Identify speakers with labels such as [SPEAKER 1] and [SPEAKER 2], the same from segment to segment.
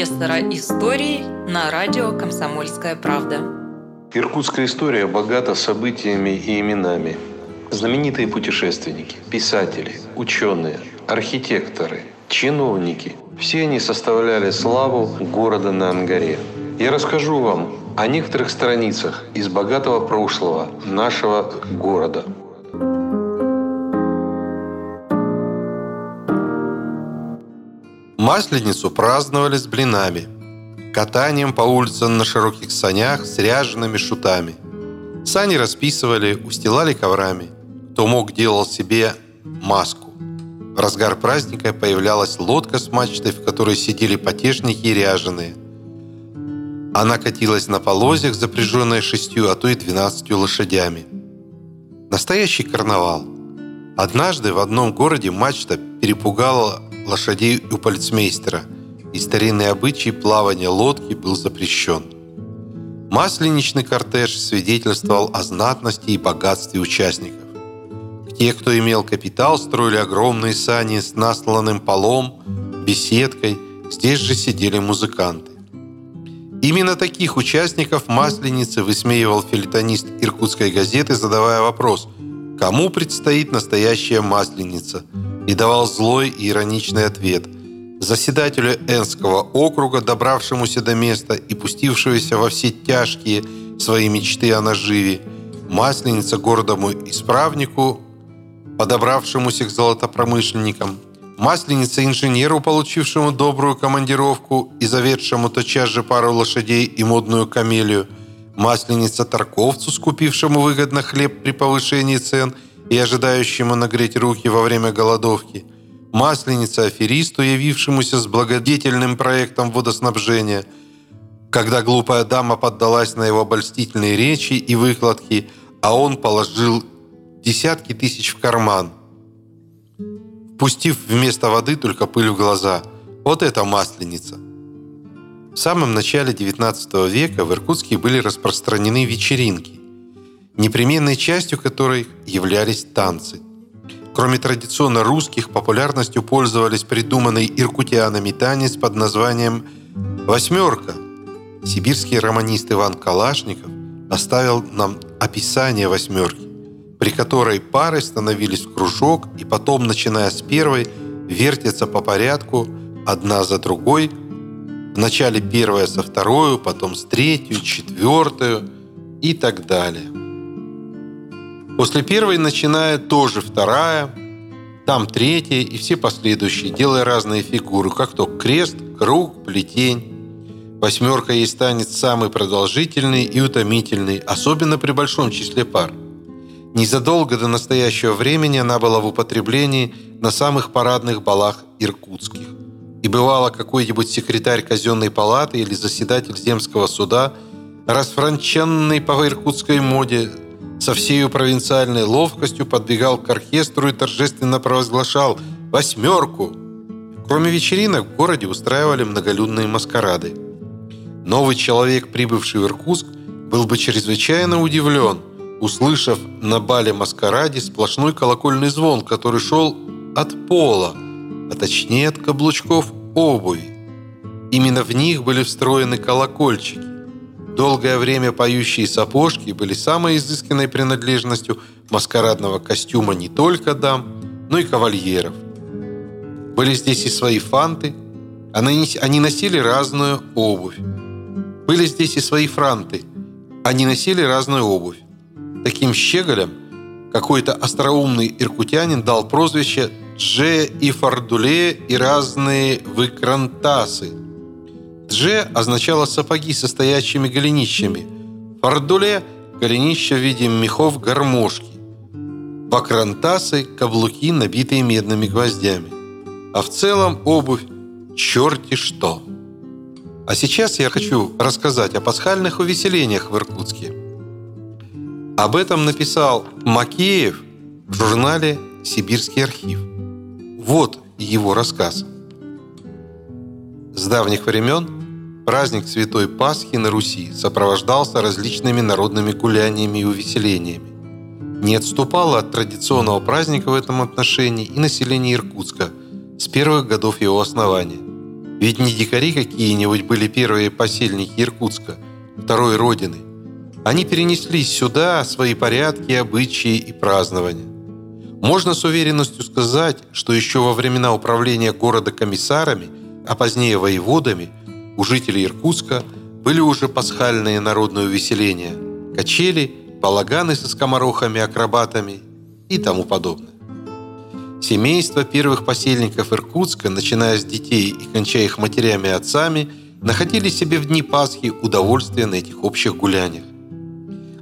[SPEAKER 1] профессора истории на радио «Комсомольская правда».
[SPEAKER 2] Иркутская история богата событиями и именами. Знаменитые путешественники, писатели, ученые, архитекторы, чиновники – все они составляли славу города на Ангаре. Я расскажу вам о некоторых страницах из богатого прошлого нашего города –
[SPEAKER 3] Масленицу праздновали с блинами, катанием по улицам на широких санях с ряжеными шутами. Сани расписывали, устилали коврами. Кто мог, делал себе маску. В разгар праздника появлялась лодка с мачтой, в которой сидели потешники и ряженые. Она катилась на полозьях, запряженная шестью, а то и двенадцатью лошадями. Настоящий карнавал. Однажды в одном городе мачта перепугала лошадей у полицмейстера, и старинный обычай плавания лодки был запрещен. Масленичный кортеж свидетельствовал о знатности и богатстве участников. Те, кто имел капитал, строили огромные сани с насланным полом, беседкой, здесь же сидели музыканты. Именно таких участников Масленицы высмеивал филитонист Иркутской газеты, задавая вопрос, кому предстоит настоящая Масленица – и давал злой и ироничный ответ. Заседателю Энского округа, добравшемуся до места и пустившегося во все тяжкие свои мечты о наживе, масленица гордому исправнику, подобравшемуся к золотопромышленникам, масленица инженеру, получившему добрую командировку и заведшему тотчас же пару лошадей и модную камелию, масленица торговцу, скупившему выгодно хлеб при повышении цен – и ожидающему нагреть руки во время голодовки, масленица аферисту, явившемуся с благодетельным проектом водоснабжения, когда глупая дама поддалась на его обольстительные речи и выкладки, а он положил десятки тысяч в карман, пустив вместо воды только пыль в глаза. Вот это масленица. В самом начале XIX века в Иркутске были распространены вечеринки, непременной частью которой являлись танцы. Кроме традиционно русских, популярностью пользовались придуманный иркутянами танец под названием «восьмерка». Сибирский романист Иван Калашников оставил нам описание «восьмерки», при которой пары становились в кружок и потом, начиная с первой, вертятся по порядку одна за другой, вначале первая со второй, потом с третью, четвертую и так далее. После первой начинает тоже вторая, там третья и все последующие, делая разные фигуры, как то крест, круг, плетень. Восьмерка ей станет самый продолжительный и утомительный, особенно при большом числе пар. Незадолго до настоящего времени она была в употреблении на самых парадных балах иркутских. И бывало какой-нибудь секретарь казенной палаты или заседатель земского суда, расфранченный по иркутской моде, со всей провинциальной ловкостью подбегал к оркестру и торжественно провозглашал «Восьмерку!». Кроме вечеринок в городе устраивали многолюдные маскарады. Новый человек, прибывший в Иркутск, был бы чрезвычайно удивлен, услышав на бале-маскараде сплошной колокольный звон, который шел от пола, а точнее от каблучков обуви. Именно в них были встроены колокольчики. Долгое время поющие сапожки были самой изысканной принадлежностью маскарадного костюма не только дам, но и кавальеров. Были здесь и свои фанты, они носили разную обувь. Были здесь и свои франты, они носили разную обувь. Таким щеголям какой-то остроумный иркутянин дал прозвище «Дже и Фардуле и разные выкрантасы», Дже означало сапоги со стоячими голенищами. Фардуле – голенища в виде мехов гармошки. Бакраntасы – каблуки, набитые медными гвоздями. А в целом обувь – черти что. А сейчас я хочу рассказать о пасхальных увеселениях в Иркутске. Об этом написал Макеев в журнале «Сибирский архив». Вот его рассказ. С давних времен Праздник Святой Пасхи на Руси сопровождался различными народными гуляниями и увеселениями. Не отступало от традиционного праздника в этом отношении и население Иркутска с первых годов его основания. Ведь не дикари какие-нибудь были первые посельники Иркутска, второй родины. Они перенеслись сюда свои порядки, обычаи и празднования. Можно с уверенностью сказать, что еще во времена управления города комиссарами, а позднее воеводами, у жителей Иркутска были уже пасхальные народные увеселения, качели, балаганы со скоморохами, акробатами и тому подобное. Семейства первых посельников Иркутска, начиная с детей и кончая их матерями и отцами, находили себе в дни Пасхи удовольствие на этих общих гуляниях.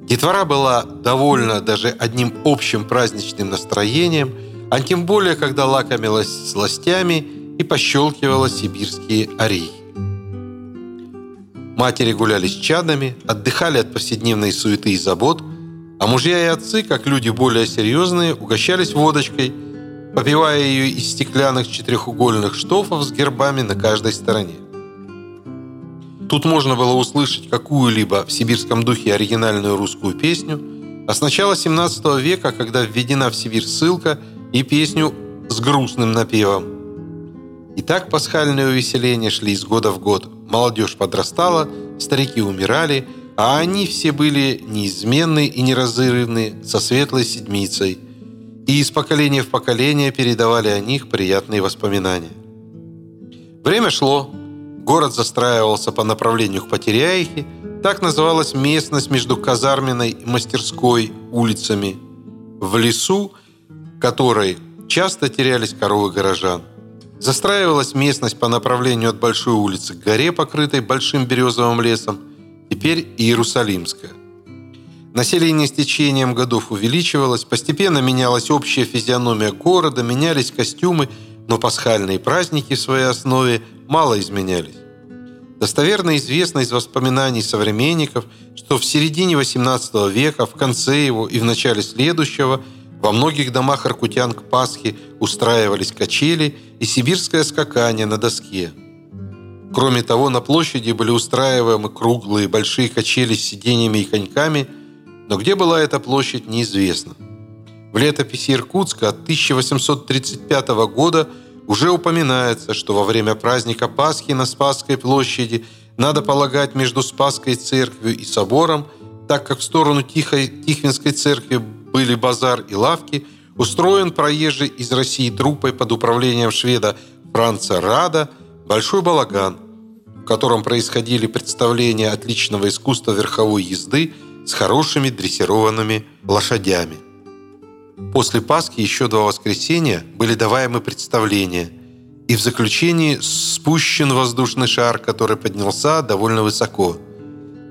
[SPEAKER 3] Детвора была довольна даже одним общим праздничным настроением, а тем более, когда лакомилась сластями и пощелкивала сибирские орехи. Матери гуляли с чадами, отдыхали от повседневной суеты и забот, а мужья и отцы, как люди более серьезные, угощались водочкой – попивая ее из стеклянных четырехугольных штофов с гербами на каждой стороне. Тут можно было услышать какую-либо в сибирском духе оригинальную русскую песню, а с начала 17 века, когда введена в Сибирь ссылка и песню с грустным напевом. И так пасхальные увеселения шли из года в год. Молодежь подрастала, старики умирали, а они все были неизменны и неразрывны со светлой седмицей – и из поколения в поколение передавали о них приятные воспоминания. Время шло, город застраивался по направлению к Потеряихе, так называлась местность между Казарменной и Мастерской улицами, в лесу, которой часто терялись коровы горожан. Застраивалась местность по направлению от Большой улицы к горе, покрытой большим березовым лесом, теперь Иерусалимская. Население с течением годов увеличивалось, постепенно менялась общая физиономия города, менялись костюмы, но пасхальные праздники в своей основе мало изменялись. Достоверно известно из воспоминаний современников, что в середине XVIII века, в конце его и в начале следующего во многих домах аркутян к Пасхе устраивались качели и сибирское скакание на доске. Кроме того, на площади были устраиваемы круглые большие качели с сиденьями и коньками – но где была эта площадь, неизвестно. В летописи Иркутска от 1835 года уже упоминается, что во время праздника Пасхи на Спасской площади надо полагать между Спасской церковью и собором, так как в сторону Тихой, Тихвинской церкви были базар и лавки, устроен проезжий из России труппой под управлением шведа Франца Рада большой балаган, в котором происходили представления отличного искусства верховой езды – с хорошими дрессированными лошадями. После Пасхи еще два воскресенья были даваемы представления, и в заключении спущен воздушный шар, который поднялся довольно высоко.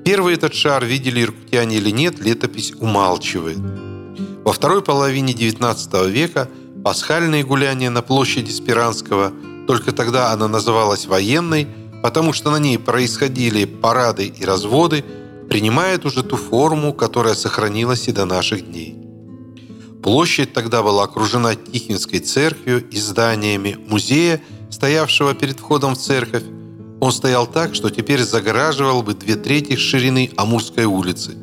[SPEAKER 3] Первый этот шар, видели иркутяне или нет, летопись умалчивает. Во второй половине XIX века пасхальные гуляния на площади Спиранского, только тогда она называлась военной, потому что на ней происходили парады и разводы – принимает уже ту форму, которая сохранилась и до наших дней. Площадь тогда была окружена Тихвинской церковью и зданиями музея, стоявшего перед входом в церковь. Он стоял так, что теперь загораживал бы две трети ширины Амурской улицы,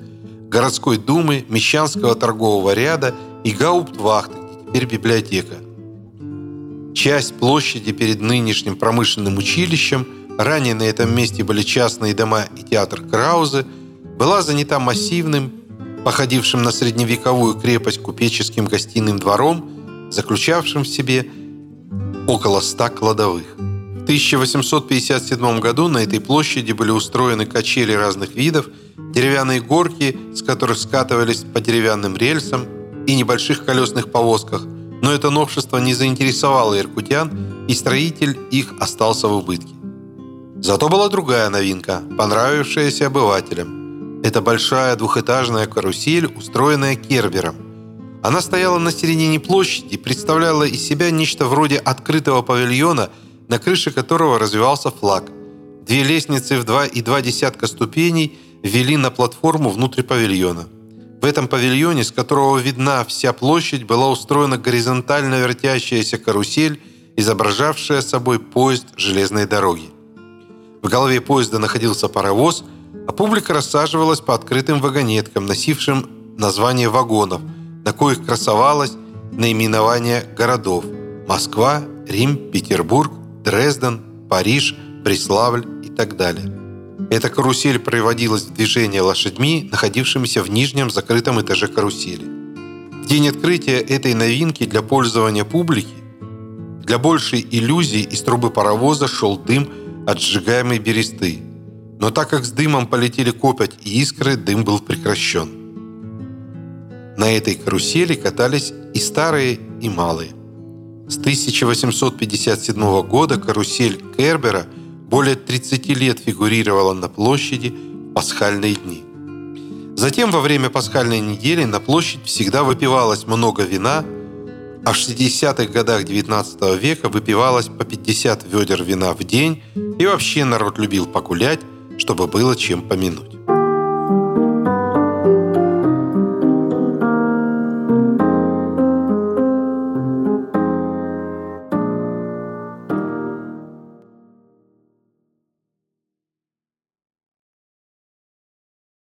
[SPEAKER 3] городской думы, Мещанского торгового ряда и гауптвахты, теперь библиотека. Часть площади перед нынешним промышленным училищем, ранее на этом месте были частные дома и театр Краузе – была занята массивным, походившим на средневековую крепость купеческим гостиным двором, заключавшим в себе около ста кладовых. В 1857 году на этой площади были устроены качели разных видов, деревянные горки, с которых скатывались по деревянным рельсам и небольших колесных повозках, но это новшество не заинтересовало иркутян, и строитель их остался в убытке. Зато была другая новинка, понравившаяся обывателям – это большая двухэтажная карусель, устроенная Кербером. Она стояла на середине площади, представляла из себя нечто вроде открытого павильона, на крыше которого развивался флаг. Две лестницы в два и два десятка ступеней вели на платформу внутрь павильона. В этом павильоне, с которого видна вся площадь, была устроена горизонтально вертящаяся карусель, изображавшая собой поезд железной дороги. В голове поезда находился паровоз – а публика рассаживалась по открытым вагонеткам, носившим название вагонов, на коих красовалось наименование городов – Москва, Рим, Петербург, Дрезден, Париж, Преславль и так далее. Эта карусель приводилась в движение лошадьми, находившимися в нижнем закрытом этаже карусели. В день открытия этой новинки для пользования публики для большей иллюзии из трубы паровоза шел дым от сжигаемой бересты. Но так как с дымом полетели копоть и искры, дым был прекращен. На этой карусели катались и старые, и малые. С 1857 года карусель Кербера более 30 лет фигурировала на площади в пасхальные дни. Затем во время пасхальной недели на площадь всегда выпивалось много вина – а в 60-х годах 19 века выпивалось по 50 ведер вина в день, и вообще народ любил погулять, чтобы было чем помянуть.